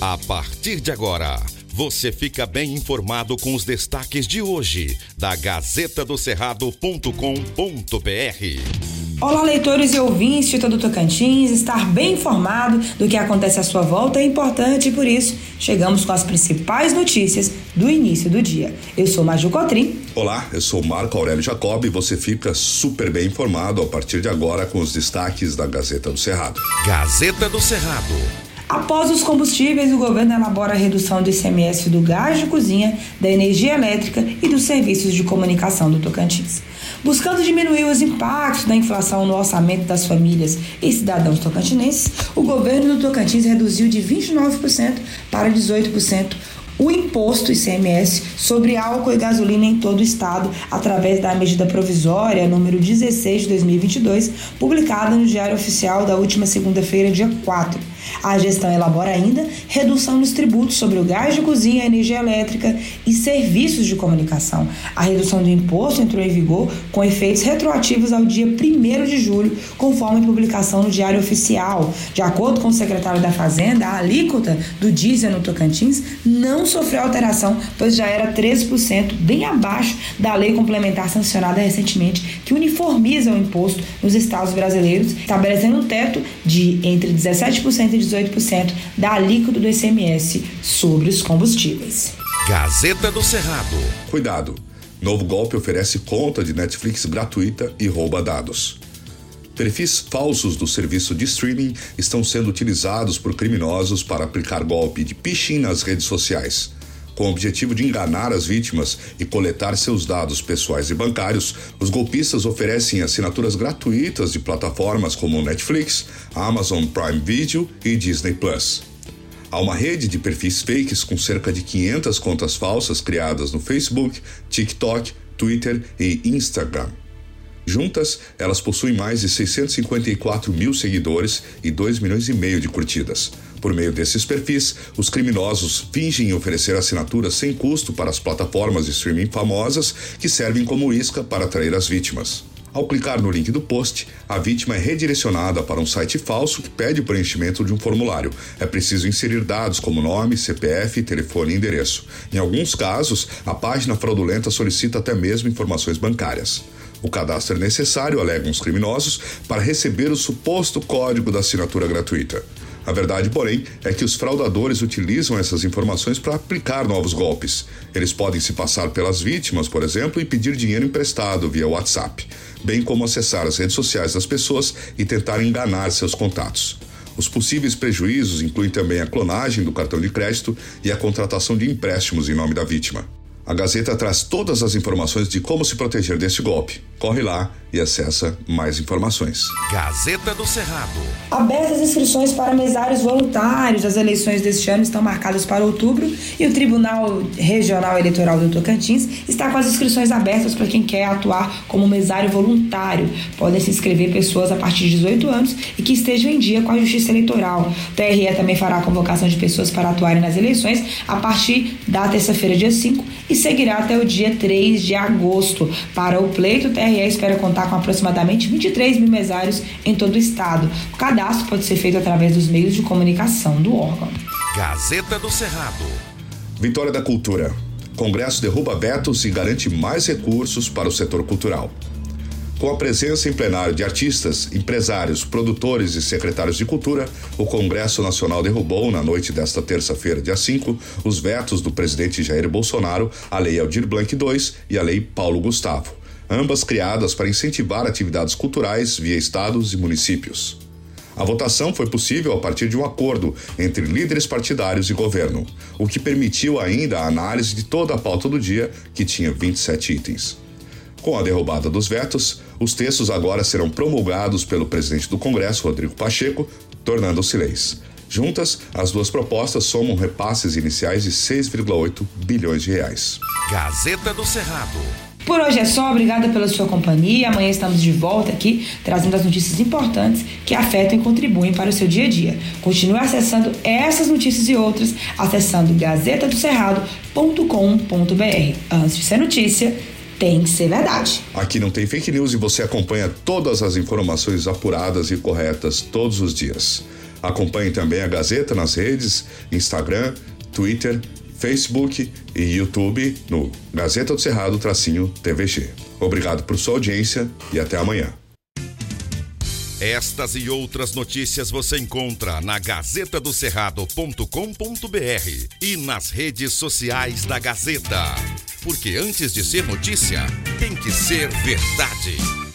A partir de agora, você fica bem informado com os destaques de hoje da Gazeta do Cerrado.com.br. Olá, leitores e ouvintes de todo o Tocantins. Estar bem informado do que acontece à sua volta é importante e por isso chegamos com as principais notícias do início do dia. Eu sou Maju Cotrim. Olá, eu sou Marco Aurélio Jacob e você fica super bem informado a partir de agora com os destaques da Gazeta do Cerrado. Gazeta do Cerrado. Após os combustíveis, o governo elabora a redução do ICMS do gás de cozinha, da energia elétrica e dos serviços de comunicação do Tocantins. Buscando diminuir os impactos da inflação no orçamento das famílias e cidadãos tocantinenses, o governo do Tocantins reduziu de 29% para 18% o imposto ICMS sobre álcool e gasolina em todo o estado através da medida provisória número 16 de 2022, publicada no Diário Oficial da última segunda-feira, dia 4. A gestão elabora ainda redução nos tributos sobre o gás de cozinha, energia elétrica e serviços de comunicação. A redução do imposto entrou em vigor com efeitos retroativos ao dia 1 de julho, conforme publicação no Diário Oficial. De acordo com o secretário da Fazenda, a alíquota do diesel no Tocantins não sofreu alteração, pois já era 13%, bem abaixo da lei complementar sancionada recentemente, que uniformiza o imposto nos estados brasileiros, estabelecendo um teto de entre 17% e 18% da alíquota do ICMS sobre os combustíveis. Gazeta do Cerrado. Cuidado! Novo golpe oferece conta de Netflix gratuita e rouba dados. Perfis falsos do serviço de streaming estão sendo utilizados por criminosos para aplicar golpe de phishing nas redes sociais. Com o objetivo de enganar as vítimas e coletar seus dados pessoais e bancários, os golpistas oferecem assinaturas gratuitas de plataformas como Netflix, Amazon Prime Video e Disney Plus. Há uma rede de perfis fakes com cerca de 500 contas falsas criadas no Facebook, TikTok, Twitter e Instagram. Juntas, elas possuem mais de 654 mil seguidores e 2 milhões e meio de curtidas. Por meio desses perfis, os criminosos fingem oferecer assinaturas sem custo para as plataformas de streaming famosas que servem como isca para atrair as vítimas. Ao clicar no link do post, a vítima é redirecionada para um site falso que pede o preenchimento de um formulário. É preciso inserir dados como nome, CPF, telefone e endereço. Em alguns casos, a página fraudulenta solicita até mesmo informações bancárias. O cadastro é necessário, alegam os criminosos, para receber o suposto código da assinatura gratuita. A verdade, porém, é que os fraudadores utilizam essas informações para aplicar novos golpes. Eles podem se passar pelas vítimas, por exemplo, e pedir dinheiro emprestado via WhatsApp, bem como acessar as redes sociais das pessoas e tentar enganar seus contatos. Os possíveis prejuízos incluem também a clonagem do cartão de crédito e a contratação de empréstimos em nome da vítima. A Gazeta traz todas as informações de como se proteger deste golpe. Corre lá e acessa mais informações. Gazeta do Cerrado. Abertas inscrições para mesários voluntários. As eleições deste ano estão marcadas para outubro e o Tribunal Regional Eleitoral do Tocantins está com as inscrições abertas para quem quer atuar como mesário voluntário. Podem se inscrever pessoas a partir de 18 anos e que estejam em dia com a Justiça Eleitoral. O TRE também fará a convocação de pessoas para atuarem nas eleições a partir da terça-feira, dia 5, e seguirá até o dia 3 de agosto. Para o pleito, o TRE espera contar com aproximadamente 23 mil mesários em todo o estado. O cadastro pode ser feito através dos meios de comunicação do órgão. Gazeta do Cerrado. Vitória da Cultura. Congresso derruba vetos e garante mais recursos para o setor cultural. Com a presença em plenário de artistas, empresários, produtores e secretários de cultura, o Congresso Nacional derrubou, na noite desta terça-feira, dia 5, os vetos do presidente Jair Bolsonaro à Lei Aldir Blanc II e à Lei Paulo Gustavo, ambas criadas para incentivar atividades culturais via estados e municípios. A votação foi possível a partir de um acordo entre líderes partidários e governo, o que permitiu ainda a análise de toda a pauta do dia, que tinha 27 itens. Com a derrubada dos vetos, os textos agora serão promulgados pelo presidente do Congresso, Rodrigo Pacheco, tornando-se leis. Juntas, as duas propostas somam repasses iniciais de 6,8 bilhões de reais. Gazeta do Cerrado. Por hoje é só, obrigada pela sua companhia. Amanhã estamos de volta aqui, trazendo as notícias importantes que afetam e contribuem para o seu dia a dia. Continue acessando essas notícias e outras, acessando gazetadocerrado.com.br. Antes de ser notícia, tem que ser verdade. Aqui não tem fake news e você acompanha todas as informações apuradas e corretas todos os dias. Acompanhe também a Gazeta nas redes, Instagram, Twitter, Facebook e YouTube no Gazeta do Cerrado Tracinho TVG. Obrigado por sua audiência e até amanhã. Estas e outras notícias você encontra na gazetadocerrado.com.br e nas redes sociais da Gazeta. Porque antes de ser notícia, tem que ser verdade.